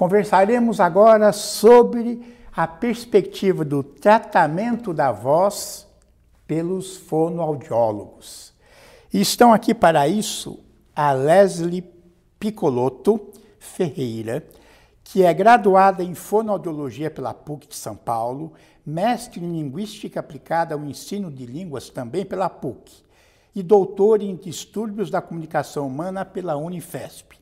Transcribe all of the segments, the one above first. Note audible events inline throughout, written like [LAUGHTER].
Conversaremos agora sobre a perspectiva do tratamento da voz pelos fonoaudiólogos. Estão aqui para isso a Leslie Piccolotto Ferreira, que é graduada em fonoaudiologia pela PUC de São Paulo, mestre em linguística aplicada ao ensino de línguas também pela PUC e doutora em distúrbios da comunicação humana pela Unifesp.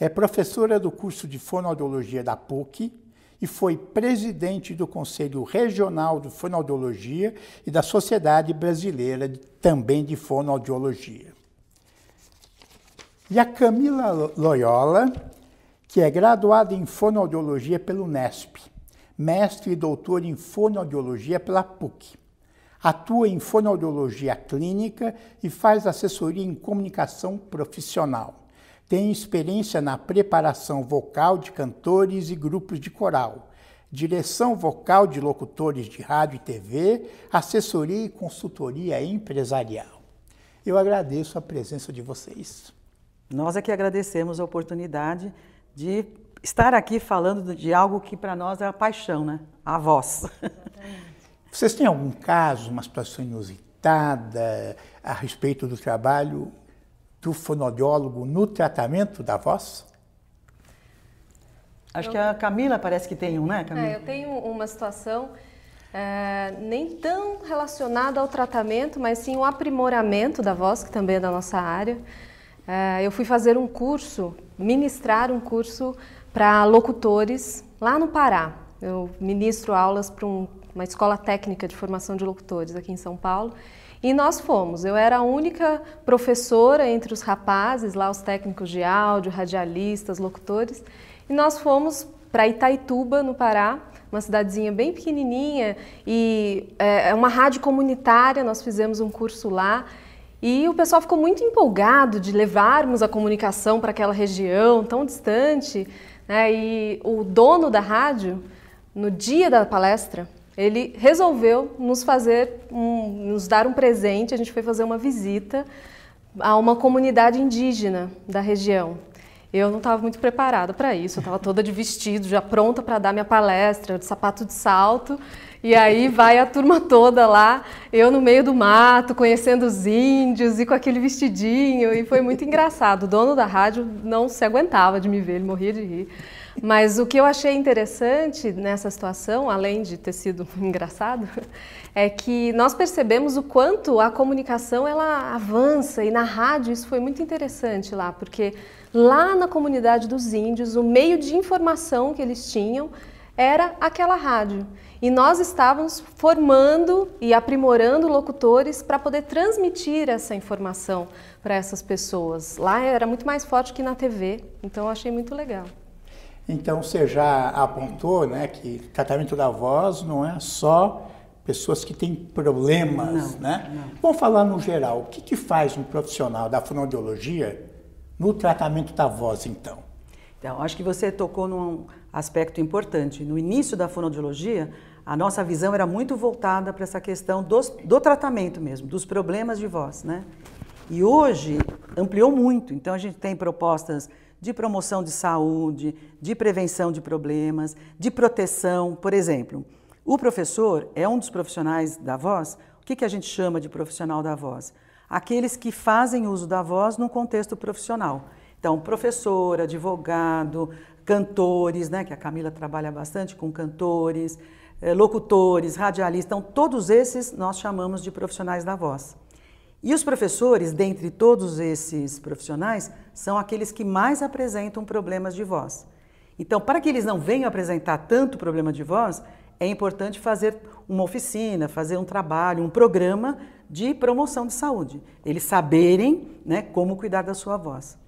É professora do curso de fonoaudiologia da PUC e foi presidente do Conselho Regional de Fonoaudiologia e da Sociedade Brasileira também de Fonoaudiologia. E a Camila Loyola, que é graduada em fonoaudiologia pelo Unesp, mestre e doutor em fonoaudiologia pela PUC. Atua em fonoaudiologia clínica e faz assessoria em comunicação profissional. Tem experiência na preparação vocal de cantores e grupos de coral, direção vocal de locutores de rádio e TV, assessoria e consultoria empresarial. Eu agradeço a presença de vocês. Nós é que agradecemos a oportunidade de estar aqui falando de algo que para nós é a paixão, né? A voz. Vocês têm algum caso, uma situação inusitada a respeito do trabalho do fonoaudiólogo no tratamento da voz? Acho eu... que a Camila parece que tem um, né, Camila? É, eu tenho uma situação é, nem tão relacionada ao tratamento, mas sim o aprimoramento da voz, que também é da nossa área. É, eu fui fazer um curso, ministrar um curso para locutores lá no Pará. Eu ministro aulas para um, uma escola técnica de formação de locutores aqui em São Paulo. E nós fomos. Eu era a única professora entre os rapazes, lá os técnicos de áudio, radialistas, locutores. E nós fomos para Itaituba, no Pará, uma cidadezinha bem pequenininha e é, é uma rádio comunitária. Nós fizemos um curso lá e o pessoal ficou muito empolgado de levarmos a comunicação para aquela região tão distante. Né? E o dono da rádio, no dia da palestra, ele resolveu nos fazer, um, nos dar um presente. A gente foi fazer uma visita a uma comunidade indígena da região. Eu não estava muito preparada para isso, eu estava toda de vestido, já pronta para dar minha palestra, de sapato de salto. E aí vai a turma toda lá, eu no meio do mato, conhecendo os índios e com aquele vestidinho. E foi muito engraçado. O dono da rádio não se aguentava de me ver, ele morria de rir. Mas o que eu achei interessante nessa situação, além de ter sido [LAUGHS] engraçado, é que nós percebemos o quanto a comunicação ela avança e na rádio isso foi muito interessante lá, porque lá na comunidade dos índios o meio de informação que eles tinham era aquela rádio. E nós estávamos formando e aprimorando locutores para poder transmitir essa informação para essas pessoas. Lá era muito mais forte que na TV, então eu achei muito legal. Então você já apontou né, que tratamento da voz não é só pessoas que têm problemas, não, né? Não. Vamos falar no geral. O que, que faz um profissional da fonoaudiologia no tratamento da voz, então? Então, acho que você tocou num aspecto importante. No início da fonoaudiologia, a nossa visão era muito voltada para essa questão dos, do tratamento mesmo, dos problemas de voz, né? E hoje ampliou muito. Então, a gente tem propostas de promoção de saúde, de prevenção de problemas, de proteção. Por exemplo, o professor é um dos profissionais da voz. O que, que a gente chama de profissional da voz? Aqueles que fazem uso da voz no contexto profissional. Então, professor, advogado, cantores, né, que a Camila trabalha bastante com cantores, eh, locutores, radialistas, então, todos esses nós chamamos de profissionais da voz. E os professores, dentre todos esses profissionais, são aqueles que mais apresentam problemas de voz. Então, para que eles não venham apresentar tanto problema de voz, é importante fazer uma oficina, fazer um trabalho, um programa de promoção de saúde. Eles saberem né, como cuidar da sua voz.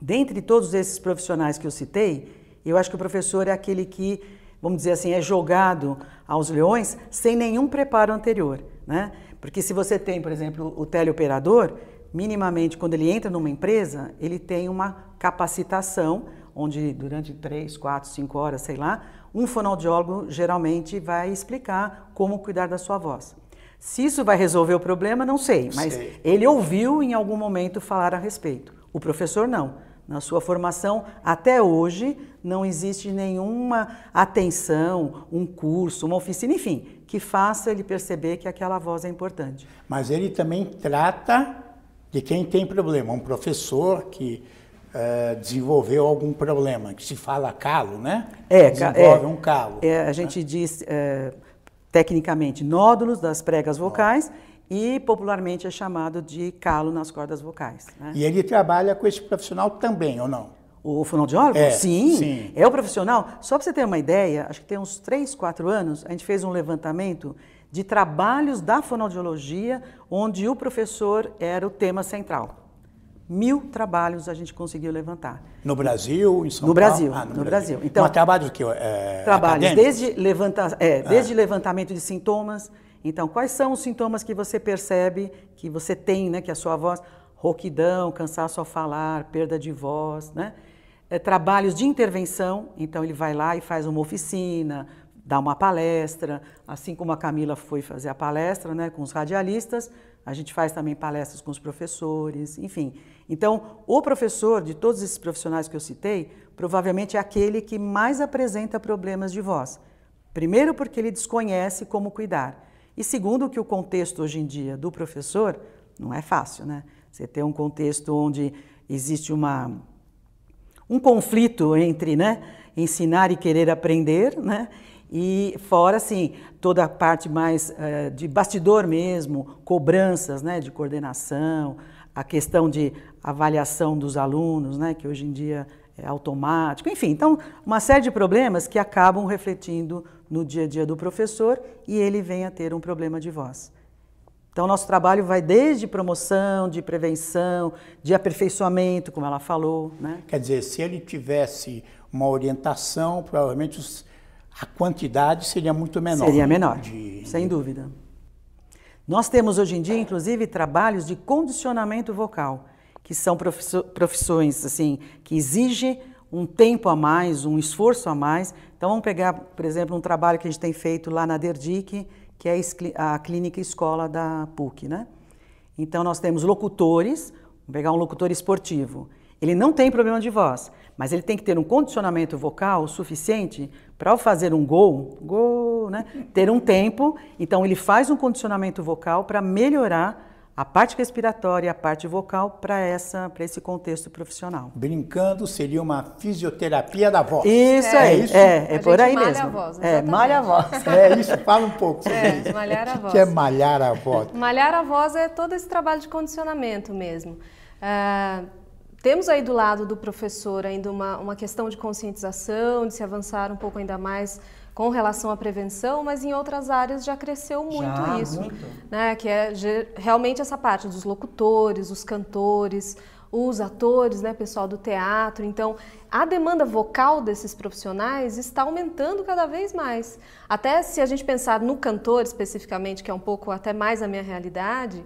Dentre todos esses profissionais que eu citei, eu acho que o professor é aquele que, vamos dizer assim, é jogado aos leões sem nenhum preparo anterior. Né? Porque se você tem, por exemplo, o teleoperador, minimamente quando ele entra numa empresa, ele tem uma capacitação, onde durante três, quatro, cinco horas, sei lá, um fonoaudiólogo geralmente vai explicar como cuidar da sua voz. Se isso vai resolver o problema, não sei, mas sei. ele ouviu em algum momento falar a respeito. O professor não. Na sua formação, até hoje, não existe nenhuma atenção, um curso, uma oficina, enfim, que faça ele perceber que aquela voz é importante. Mas ele também trata de quem tem problema, um professor que uh, desenvolveu algum problema, que se fala calo, né? É, desenvolve é, um calo. É, a gente né? diz é, tecnicamente nódulos das pregas vocais e popularmente é chamado de calo nas cordas vocais. Né? E ele trabalha com esse profissional também, ou não? O fonoaudiólogo? É, sim, sim, é o profissional. Só para você ter uma ideia, acho que tem uns 3, 4 anos, a gente fez um levantamento de trabalhos da fonoaudiologia onde o professor era o tema central. Mil trabalhos a gente conseguiu levantar. No Brasil, em São no Paulo? Brasil, ah, no, no Brasil. Brasil. Então, Mas trabalhos que é, Trabalhos acadêmicos? desde, levanta, é, desde ah. levantamento de sintomas, então, quais são os sintomas que você percebe que você tem, né, que a sua voz, rouquidão, cansaço ao falar, perda de voz, né? É, trabalhos de intervenção, então ele vai lá e faz uma oficina, dá uma palestra, assim como a Camila foi fazer a palestra, né, com os radialistas, a gente faz também palestras com os professores, enfim. Então, o professor de todos esses profissionais que eu citei, provavelmente é aquele que mais apresenta problemas de voz. Primeiro porque ele desconhece como cuidar. E segundo, que o contexto hoje em dia do professor não é fácil, né? Você tem um contexto onde existe uma, um conflito entre né, ensinar e querer aprender, né? E fora, assim, toda a parte mais uh, de bastidor mesmo, cobranças né, de coordenação, a questão de avaliação dos alunos, né, que hoje em dia é automático, enfim, então uma série de problemas que acabam refletindo no dia a dia do professor e ele vem a ter um problema de voz. Então, nosso trabalho vai desde promoção, de prevenção, de aperfeiçoamento, como ela falou. Né? Quer dizer, se ele tivesse uma orientação, provavelmente os, a quantidade seria muito menor. Seria menor, de, sem dúvida. Nós temos hoje em dia, inclusive, trabalhos de condicionamento vocal que são profissões assim que exigem um tempo a mais, um esforço a mais. Então vamos pegar, por exemplo, um trabalho que a gente tem feito lá na Derdic, que é a clínica escola da PUC, né? Então nós temos locutores, vamos pegar um locutor esportivo. Ele não tem problema de voz, mas ele tem que ter um condicionamento vocal suficiente para ao fazer um gol, gol, né, ter um tempo. Então ele faz um condicionamento vocal para melhorar a parte respiratória e a parte vocal para essa para esse contexto profissional. Brincando seria uma fisioterapia da voz. Isso é, aí, é, isso? é, é por aí malha mesmo. A voz, é, malha a voz. [LAUGHS] É isso, fala um pouco sobre é, isso. Malhar a o voz. que é malhar a voz? [LAUGHS] Malhar a voz é todo esse trabalho de condicionamento mesmo. Uh, temos aí do lado do professor ainda uma, uma questão de conscientização, de se avançar um pouco ainda mais com relação à prevenção, mas em outras áreas já cresceu muito já, isso. Muito. Né? Que é realmente essa parte dos locutores, os cantores, os atores, né, pessoal do teatro. Então, a demanda vocal desses profissionais está aumentando cada vez mais. Até se a gente pensar no cantor especificamente, que é um pouco até mais a minha realidade,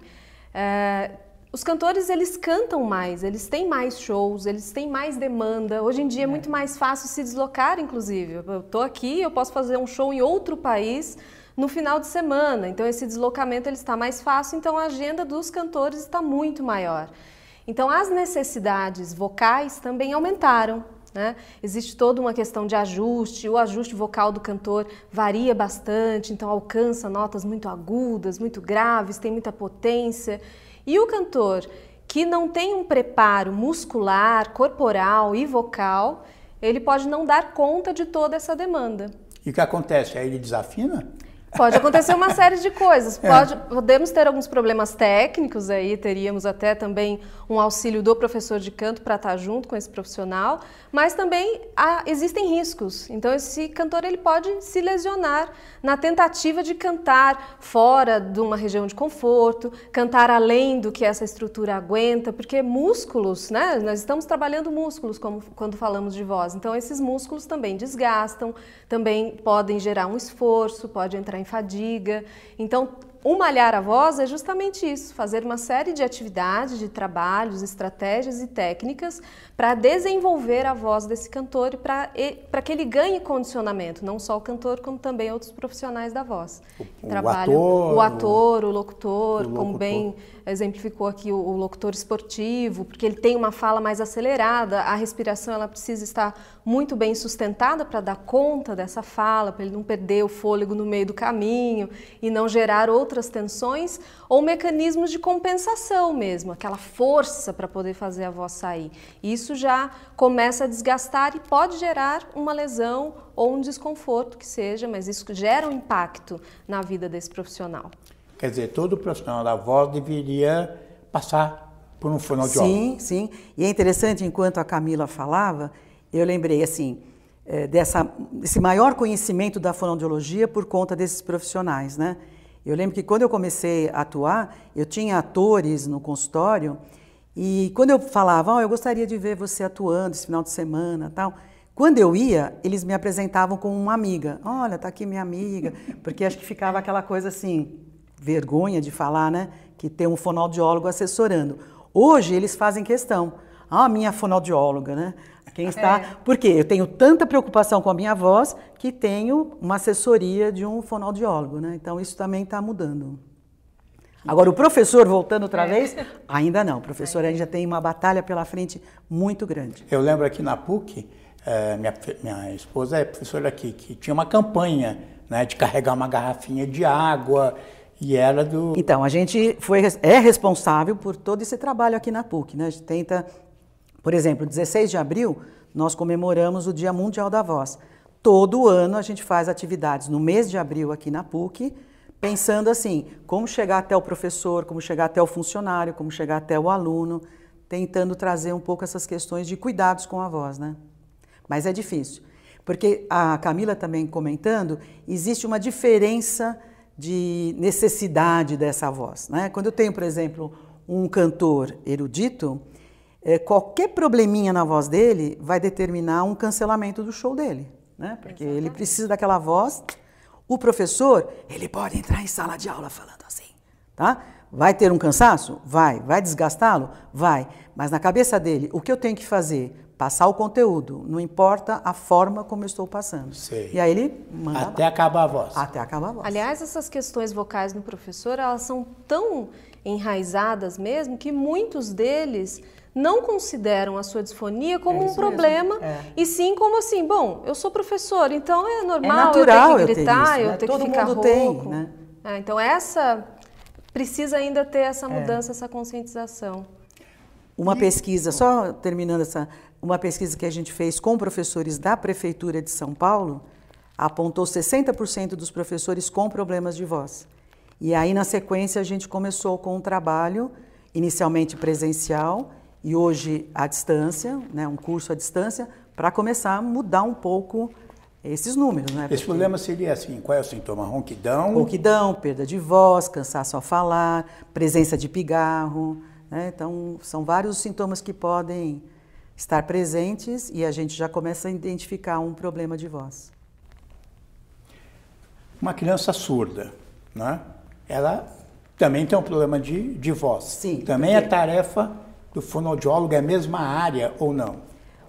é, os cantores eles cantam mais, eles têm mais shows, eles têm mais demanda. Hoje em dia é, é muito mais fácil se deslocar, inclusive. Eu estou aqui, eu posso fazer um show em outro país no final de semana. Então esse deslocamento ele está mais fácil, então a agenda dos cantores está muito maior. Então as necessidades vocais também aumentaram. Né? Existe toda uma questão de ajuste, o ajuste vocal do cantor varia bastante, então alcança notas muito agudas, muito graves, tem muita potência. E o cantor que não tem um preparo muscular, corporal e vocal, ele pode não dar conta de toda essa demanda. E o que acontece? Aí ele desafina? Pode acontecer uma série de coisas. É. Pode, podemos ter alguns problemas técnicos aí, teríamos até também um auxílio do professor de canto para estar junto com esse profissional, mas também há, existem riscos. Então esse cantor ele pode se lesionar na tentativa de cantar fora de uma região de conforto, cantar além do que essa estrutura aguenta, porque músculos, né? Nós estamos trabalhando músculos como, quando falamos de voz. Então esses músculos também desgastam, também podem gerar um esforço, pode entrar em fadiga. Então, o malhar a voz é justamente isso, fazer uma série de atividades, de trabalhos, estratégias e técnicas para desenvolver a voz desse cantor e para que ele ganhe condicionamento, não só o cantor, como também outros profissionais da voz. O, Trabalho, ator, o ator, o locutor, o como locutor. bem exemplificou aqui o, o, locutor esportivo, porque ele tem uma fala mais acelerada, a respiração ela precisa estar muito bem sustentada para dar conta dessa fala, para ele não perder o fôlego no meio do caminho e não gerar outras tensões, ou mecanismos de compensação mesmo, aquela força para poder fazer a voz sair. Isso já começa a desgastar e pode gerar uma lesão ou um desconforto que seja, mas isso gera um impacto na vida desse profissional. Quer dizer, todo profissional da voz deveria passar por um fonoaudiólogo. Sim, sim. E é interessante, enquanto a Camila falava, eu lembrei assim, é, dessa, desse maior conhecimento da fonoaudiologia por conta desses profissionais, né? Eu lembro que quando eu comecei a atuar, eu tinha atores no consultório e quando eu falava, oh, eu gostaria de ver você atuando esse final de semana, tal, quando eu ia, eles me apresentavam como uma amiga. Olha, tá aqui minha amiga, porque acho que ficava aquela coisa assim, vergonha de falar, né? Que tem um fonoaudiólogo assessorando. Hoje eles fazem questão. Ah, minha fonoaudióloga, né? Quem está. [LAUGHS] É. Porque eu tenho tanta preocupação com a minha voz que tenho uma assessoria de um fonoaudiólogo, né? Então isso também está mudando. Agora, o professor, voltando outra é. vez, ainda não. O professor ainda tem uma batalha pela frente muito grande. Eu lembro aqui na PUC, é, minha, minha esposa é professora aqui, que tinha uma campanha né, de carregar uma garrafinha de água e era do. Então, a gente foi, é responsável por todo esse trabalho aqui na PUC. Né? A gente tenta por exemplo, 16 de abril, nós comemoramos o Dia Mundial da Voz. Todo ano a gente faz atividades no mês de abril aqui na PUC, pensando assim, como chegar até o professor, como chegar até o funcionário, como chegar até o aluno, tentando trazer um pouco essas questões de cuidados com a voz, né? Mas é difícil, porque a Camila também comentando, existe uma diferença de necessidade dessa voz, né? Quando eu tenho, por exemplo, um cantor erudito, é, qualquer probleminha na voz dele vai determinar um cancelamento do show dele, né? Porque Exatamente. ele precisa daquela voz. O professor, ele pode entrar em sala de aula falando assim, tá? Vai ter um cansaço? Vai. Vai desgastá-lo? Vai. Mas na cabeça dele, o que eu tenho que fazer? Passar o conteúdo, não importa a forma como eu estou passando. Sei. E aí ele manda Até acabar a voz. Até acabar a voz. Aliás, essas questões vocais no professor, elas são tão enraizadas mesmo que muitos deles não consideram a sua disfonia como é um problema, é. e sim como assim, bom, eu sou professor, então é normal é natural eu ter que gritar, eu, ter, isso, né? eu ter que ficar mundo rouco. Tem, né? É, então essa precisa ainda ter essa é. mudança, essa conscientização. Uma pesquisa, só terminando essa, uma pesquisa que a gente fez com professores da prefeitura de São Paulo, apontou 60% dos professores com problemas de voz. E aí na sequência a gente começou com um trabalho inicialmente presencial e hoje à distância, né, um curso à distância, para começar a mudar um pouco esses números. Né? Esse problema seria assim, qual é o sintoma? Ronquidão? Ronquidão, perda de voz, cansaço ao falar, presença de pigarro. Né? Então, são vários sintomas que podem estar presentes e a gente já começa a identificar um problema de voz. Uma criança surda, né? ela também tem um problema de, de voz. Sim. Também é tarefa do fonoaudiólogo é a mesma área ou não?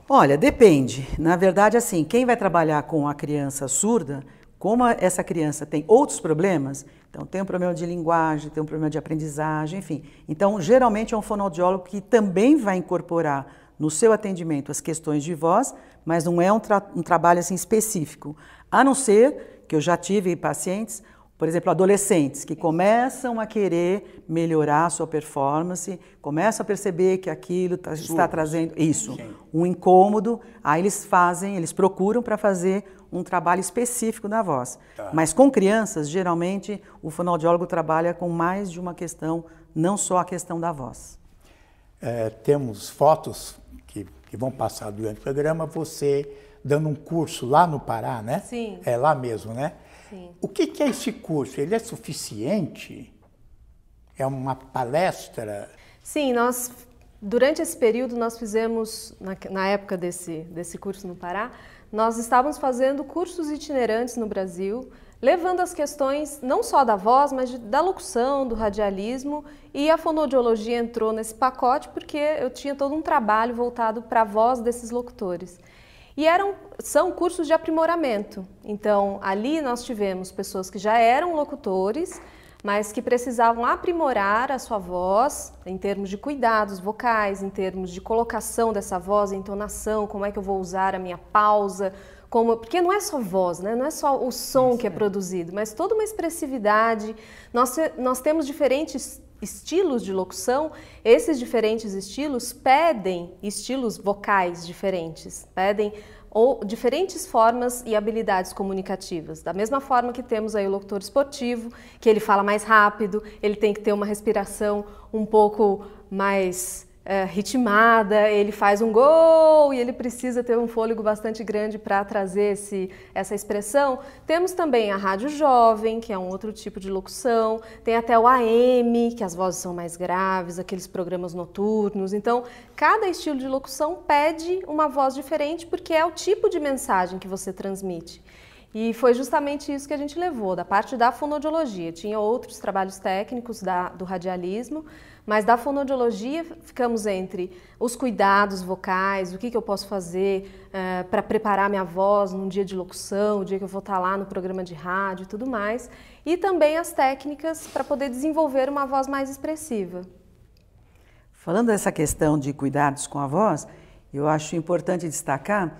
Olha, depende. Na verdade, assim, quem vai trabalhar com a criança surda, como essa criança tem outros problemas, então tem um problema de linguagem, tem um problema de aprendizagem, enfim. Então, geralmente é um fonoaudiólogo que também vai incorporar no seu atendimento as questões de voz, mas não é um, tra um trabalho assim específico. A não ser que eu já tive pacientes por exemplo, adolescentes que começam a querer melhorar a sua performance, começam a perceber que aquilo tá, está trazendo isso, um incômodo, aí eles fazem, eles procuram para fazer um trabalho específico na voz. Tá. Mas com crianças, geralmente, o fonoaudiólogo trabalha com mais de uma questão, não só a questão da voz. É, temos fotos que, vão passar durante o programa, você dando um curso lá no Pará, né? Sim. É lá mesmo, né? O que, que é esse curso? Ele é suficiente? É uma palestra? Sim, nós durante esse período nós fizemos na, na época desse desse curso no Pará, nós estávamos fazendo cursos itinerantes no Brasil levando as questões não só da voz, mas da locução, do radialismo, e a fonoaudiologia entrou nesse pacote porque eu tinha todo um trabalho voltado para a voz desses locutores. E eram, são cursos de aprimoramento. Então, ali nós tivemos pessoas que já eram locutores, mas que precisavam aprimorar a sua voz em termos de cuidados vocais, em termos de colocação dessa voz, entonação, como é que eu vou usar a minha pausa, como, porque não é só voz, né? não é só o som que é produzido, mas toda uma expressividade. Nós, nós temos diferentes estilos de locução, esses diferentes estilos pedem estilos vocais diferentes, pedem ou diferentes formas e habilidades comunicativas. Da mesma forma que temos aí o locutor esportivo, que ele fala mais rápido, ele tem que ter uma respiração um pouco mais é, ritmada, ele faz um gol e ele precisa ter um fôlego bastante grande para trazer esse, essa expressão. Temos também a rádio jovem, que é um outro tipo de locução, tem até o AM, que as vozes são mais graves, aqueles programas noturnos. Então, cada estilo de locução pede uma voz diferente porque é o tipo de mensagem que você transmite. E foi justamente isso que a gente levou, da parte da fonoaudiologia. Tinha outros trabalhos técnicos da, do radialismo, mas da fonoaudiologia ficamos entre os cuidados vocais, o que, que eu posso fazer uh, para preparar minha voz num dia de locução, o dia que eu vou estar lá no programa de rádio e tudo mais, e também as técnicas para poder desenvolver uma voz mais expressiva. Falando dessa questão de cuidados com a voz, eu acho importante destacar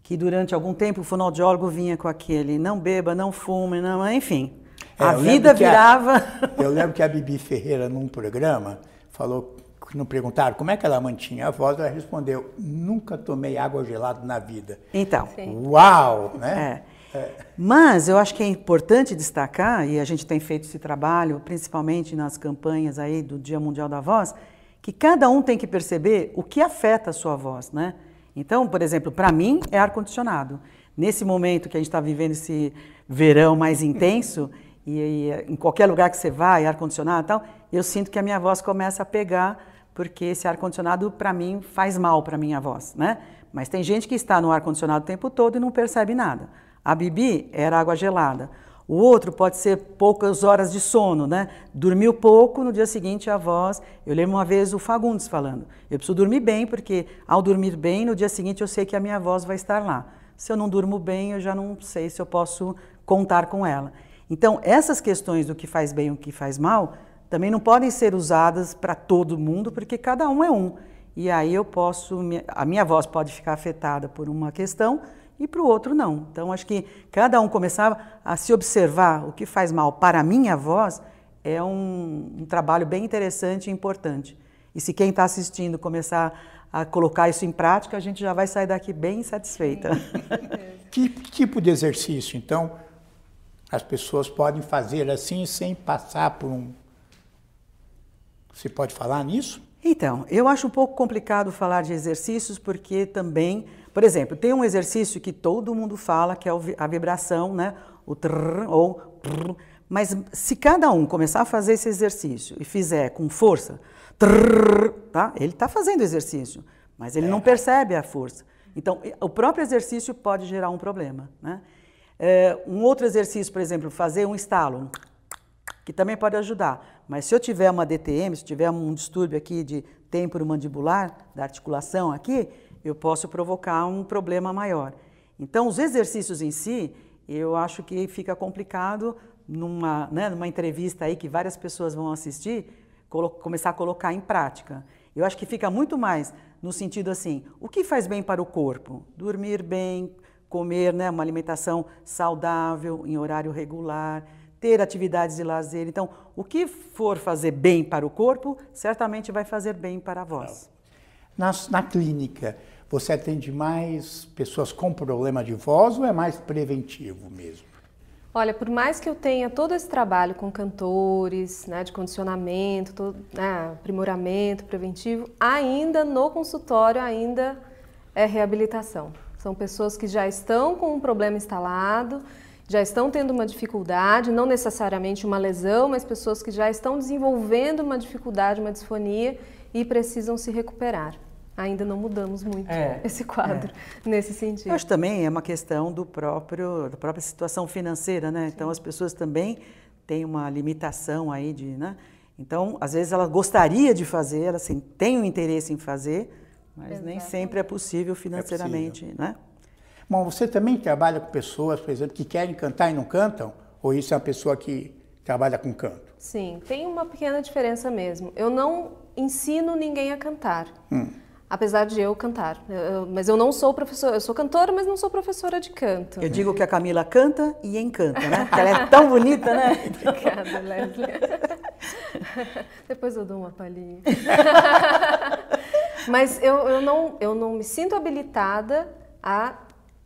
que durante algum tempo o fonoaudiólogo vinha com aquele não beba, não fume, não, enfim. É, a vida virava. A, eu lembro que a Bibi Ferreira, num programa, falou, não perguntaram como é que ela mantinha a voz, ela respondeu: nunca tomei água gelada na vida. Então. Sim. Uau! Né? É. É. Mas eu acho que é importante destacar, e a gente tem feito esse trabalho, principalmente nas campanhas aí do Dia Mundial da Voz, que cada um tem que perceber o que afeta a sua voz, né? Então, por exemplo, para mim é ar-condicionado. Nesse momento que a gente está vivendo esse verão mais intenso, e, e, em qualquer lugar que você vai, ar-condicionado e tal, eu sinto que a minha voz começa a pegar, porque esse ar-condicionado, para mim, faz mal para minha voz, né? Mas tem gente que está no ar-condicionado o tempo todo e não percebe nada. A Bibi era água gelada. O outro pode ser poucas horas de sono, né? Dormiu pouco, no dia seguinte a voz. Eu lembro uma vez o Fagundes falando: eu preciso dormir bem, porque ao dormir bem, no dia seguinte eu sei que a minha voz vai estar lá. Se eu não durmo bem, eu já não sei se eu posso contar com ela. Então, essas questões do que faz bem e o que faz mal também não podem ser usadas para todo mundo, porque cada um é um. E aí eu posso, a minha voz pode ficar afetada por uma questão, e para o outro não. Então acho que cada um começava a se observar o que faz mal para a minha voz é um, um trabalho bem interessante e importante. E se quem está assistindo começar a colocar isso em prática, a gente já vai sair daqui bem satisfeita. que tipo de exercício, então, as pessoas podem fazer assim sem passar por um. Você pode falar nisso? Então, eu acho um pouco complicado falar de exercícios porque também por exemplo, tem um exercício que todo mundo fala, que é a vibração, né? O trrr ou trrr, mas se cada um começar a fazer esse exercício e fizer com força, trrr, tá? Ele está fazendo exercício, mas ele é. não percebe a força. Então, o próprio exercício pode gerar um problema, né? É, um outro exercício, por exemplo, fazer um estalo, que também pode ajudar. Mas se eu tiver uma DTM, se tiver um distúrbio aqui de temporomandibular, da articulação aqui, eu posso provocar um problema maior. Então, os exercícios em si, eu acho que fica complicado numa, né, numa entrevista aí que várias pessoas vão assistir, começar a colocar em prática. Eu acho que fica muito mais no sentido assim, o que faz bem para o corpo? Dormir bem, comer né, uma alimentação saudável, em horário regular, ter atividades de lazer. Então, o que for fazer bem para o corpo, certamente vai fazer bem para a voz. Na, na clínica, você atende mais pessoas com problema de voz ou é mais preventivo mesmo? Olha, por mais que eu tenha todo esse trabalho com cantores, né, de condicionamento, todo, né, aprimoramento preventivo, ainda no consultório ainda é reabilitação. São pessoas que já estão com um problema instalado, já estão tendo uma dificuldade, não necessariamente uma lesão, mas pessoas que já estão desenvolvendo uma dificuldade, uma disfonia e precisam se recuperar. Ainda não mudamos muito É, esse quadro nesse sentido. Eu acho também é uma questão do próprio, da própria situação financeira, né? Então as pessoas também têm uma limitação aí de, né? Então, às vezes ela gostaria de fazer, ela assim, tem um interesse em fazer, mas nem Exatamente. sempre é possível financeiramente, né? Bom, você também trabalha com pessoas, por exemplo, que querem cantar e não cantam? Ou isso é uma pessoa que trabalha com canto? Sim, tem uma pequena diferença mesmo. Eu não ensino ninguém a cantar. Apesar de eu cantar. Eu- mas eu não sou professora, eu sou cantora, mas não sou professora de canto. Eu digo que a Camila canta e encanta, né? Porque ela é tão bonita, né? [LAUGHS] Obrigada, Leslie. [LAUGHS] Depois eu dou uma palhinha. [LAUGHS] Mas eu, eu, não, eu não me sinto habilitada a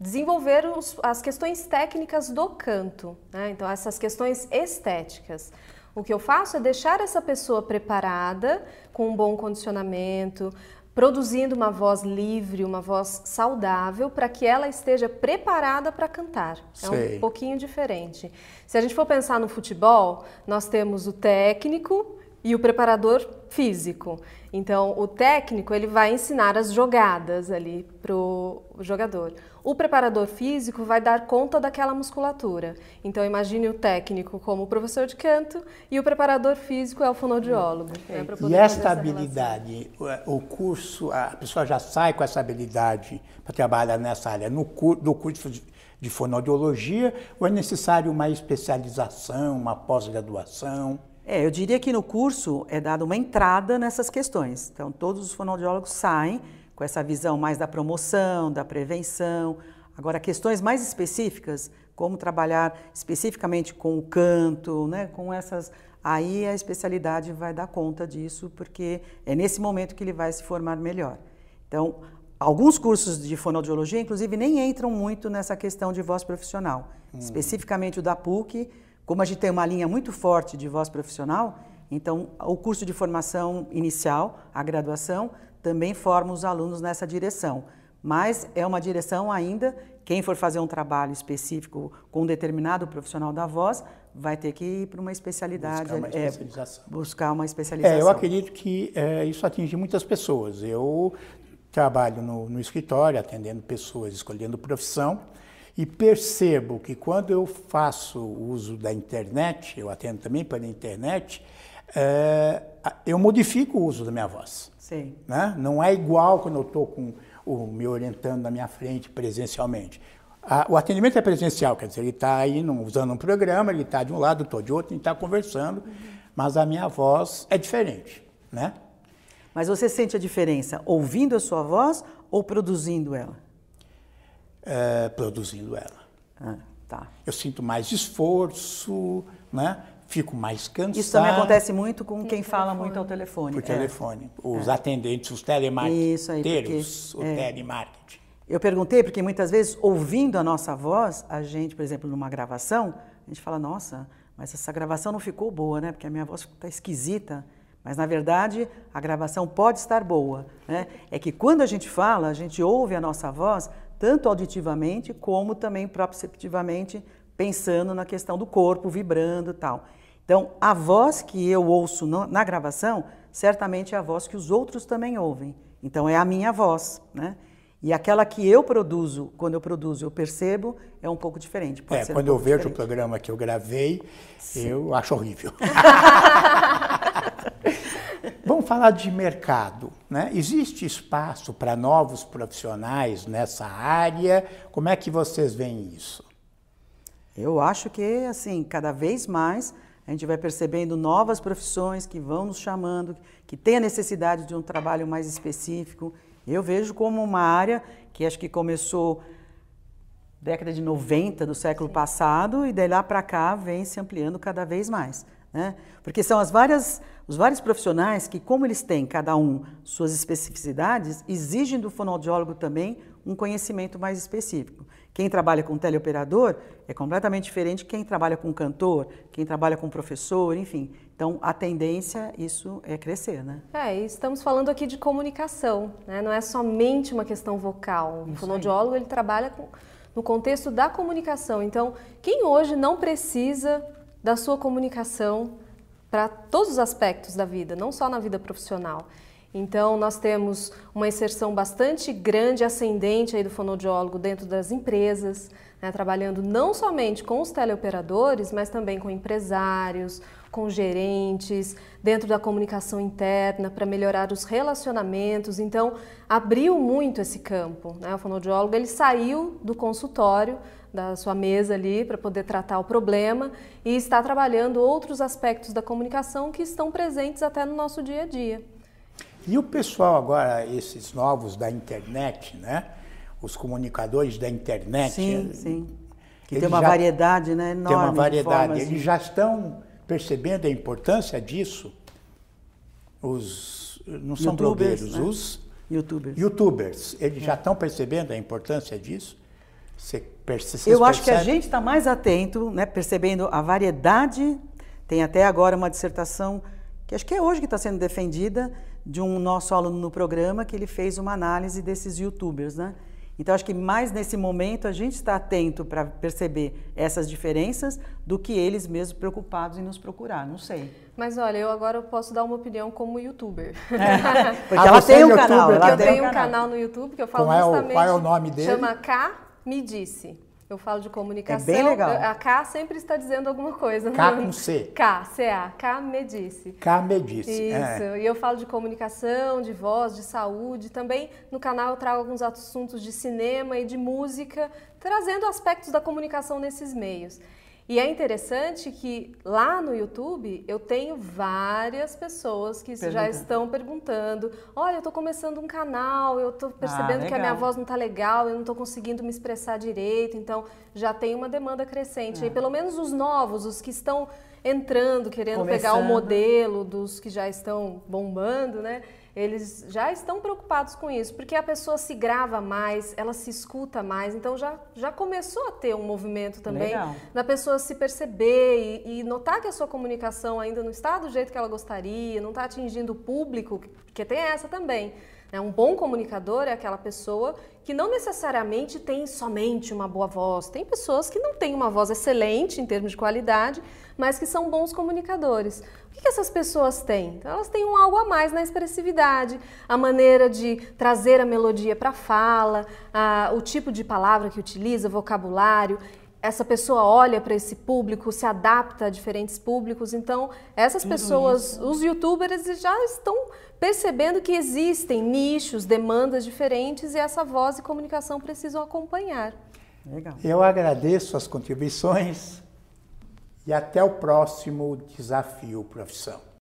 desenvolver os- as questões técnicas do canto. né? Então, essas questões estéticas. O que eu faço é deixar essa pessoa preparada, com um bom condicionamento, produzindo uma voz livre, uma voz saudável, para que ela esteja preparada para cantar. É um pouquinho diferente. Se a gente for pensar no futebol, nós temos o técnico e o preparador físico. Então, o técnico ele vai ensinar as jogadas ali pro jogador. O preparador físico vai dar conta daquela musculatura. Então, imagine o técnico como o professor de canto e o preparador físico é o fonoaudiólogo. né, E esta habilidade, o o curso, a pessoa já sai com essa habilidade para trabalhar nessa área no curso de, de fonoaudiologia ou é necessário uma especialização, uma pós-graduação? É, eu diria que no curso é dada uma entrada nessas questões. Então, todos os fonoaudiólogos saem com essa visão mais da promoção, da prevenção. Agora, questões mais específicas, como trabalhar especificamente com o canto, né, com essas. Aí a especialidade vai dar conta disso, porque é nesse momento que ele vai se formar melhor. Então, alguns cursos de fonoaudiologia, inclusive, nem entram muito nessa questão de voz profissional. Especificamente o da PUC, como a gente tem uma linha muito forte de voz profissional, então o curso de formação inicial, a graduação, também forma os alunos nessa direção. Mas é uma direção ainda, quem for fazer um trabalho específico com um determinado profissional da voz, vai ter que ir para uma especialidade. Buscar uma é, especialização. buscar uma especialização. É, eu acredito que é, isso atinge muitas pessoas. Eu trabalho no, no escritório, atendendo pessoas, escolhendo profissão, e percebo que quando eu faço uso da internet, eu atendo também pela internet, é, eu modifico o uso da minha voz. Sim. né? Não é igual quando eu estou com o me orientando na minha frente presencialmente. A- o atendimento é presencial, quer dizer, ele está aí num- usando um programa, ele está de um lado, estou de outro, a gente está conversando, mas a minha voz é diferente, né? Mas você sente a diferença ouvindo a sua voz ou produzindo ela? É, produzindo ela. Ah, tá. Eu sinto mais esforço, né? Fico mais cansado. Isso também acontece muito com quem fala muito ao telefone. por é. telefone. Os atendentes, os telemarketeiros, aí, porque- o é. telemarketing. Eu perguntei porque muitas vezes, ouvindo a nossa voz, a gente, por exemplo, numa gravação, a gente fala, nossa, mas essa gravação não ficou boa, né? Porque a minha voz está esquisita. Mas, na verdade, a gravação pode estar boa. Né? É que quando a gente fala, a gente ouve a nossa voz, tanto auditivamente, como também proprioceptivamente, pensando na questão do corpo, vibrando e tal. Então, a voz que eu ouço na gravação, certamente é a voz que os outros também ouvem. Então, é a minha voz, né? E aquela que eu produzo, quando eu produzo, eu percebo, é um pouco diferente. pode É, ser um quando eu pouco vejo o diferente. programa que eu gravei, eu acho horrível. [LAUGHS] Vamos falar de mercado. Né? Existe espaço para novos profissionais nessa área? Como é que vocês veem isso? Eu acho que, assim, cada vez mais a gente vai percebendo novas profissões que vão nos chamando, que tem a necessidade de um trabalho mais específico. Eu vejo como uma área que acho que começou década de 90 do século passado e daí lá para cá vem se ampliando cada vez mais. Né? Porque são as várias, os vários profissionais que, como eles têm cada um suas especificidades, exigem do fonoaudiólogo também um conhecimento mais específico. Quem trabalha com teleoperador é completamente diferente de quem trabalha com cantor, quem trabalha com professor, enfim. Então, a tendência, isso é crescer, né? É, e estamos falando aqui de comunicação, né? não é somente uma questão vocal. O fonoaudiólogo ele trabalha com- no contexto da comunicação. Então, quem hoje não precisa da sua comunicação para todos os aspectos da vida, não só na vida profissional. Então, nós temos uma inserção bastante grande, ascendente aí do fonoaudiólogo dentro das empresas, né, trabalhando não somente com os teleoperadores, mas também com empresários, com gerentes, dentro da comunicação interna, para melhorar os relacionamentos. Então, abriu muito esse campo. Né? O fonoaudiólogo ele saiu do consultório, da sua mesa ali, para poder tratar o problema e está trabalhando outros aspectos da comunicação que estão presentes até no nosso dia a dia. E o pessoal agora, esses novos da internet, né? Os comunicadores da internet. Sim, sim. Que tem uma variedade né, enorme. Tem uma variedade. Eles já estão percebendo a importância disso, os não são blogueiros, né? os youtubers. youtubers, eles é. já estão percebendo a importância disso? Você, você Eu acho que a gente está mais atento, né, percebendo a variedade. Tem até agora uma dissertação que acho que é hoje que está sendo defendida de um nosso aluno no programa que ele fez uma análise desses youtubers, né? Então, acho que mais nesse momento a gente está atento para perceber essas diferenças do que eles mesmos preocupados em nos procurar. Não sei. Mas olha, eu agora posso dar uma opinião como youtuber. É, [LAUGHS] porque ah, ela tem um canal. Ela eu tenho um canal no YouTube que eu falo qual justamente. É o, qual é o nome dele? Chama K Me Disse. Eu falo de comunicação. É bem legal. A K sempre está dizendo alguma coisa. K com C. K, C-A. K me disse. K me disse. Isso. É. E eu falo de comunicação, de voz, de saúde. Também no canal eu trago alguns assuntos de cinema e de música, trazendo aspectos da comunicação nesses meios. E é interessante que lá no YouTube eu tenho várias pessoas que já estão perguntando: olha, eu estou começando um canal, eu estou percebendo ah, que a minha voz não está legal, eu não estou conseguindo me expressar direito, então já tem uma demanda crescente. É. E pelo menos os novos, os que estão entrando, querendo Começando. pegar o modelo dos que já estão bombando, né? Eles já estão preocupados com isso, porque a pessoa se grava mais, ela se escuta mais, então já, já começou a ter um movimento também Legal. da pessoa se perceber e, e, notar que a sua comunicação ainda não está do jeito que ela gostaria, não está atingindo o público, porque tem essa também. Né? Um bom comunicador é aquela pessoa que não necessariamente tem somente uma boa voz. Tem pessoas que não têm uma voz excelente em termos de qualidade, mas que são bons comunicadores. O que, essas pessoas têm? Então, elas têm um algo a mais na expressividade, a maneira de trazer a melodia para a fala, o tipo de palavra que utiliza, vocabulário essa pessoa olha para esse público, se adapta a diferentes públicos. Então, essas pessoas, isso. os youtubers já estão percebendo que existem nichos, demandas diferentes e essa voz e comunicação precisam acompanhar. Legal. Eu agradeço as contribuições e até o próximo desafio profissão.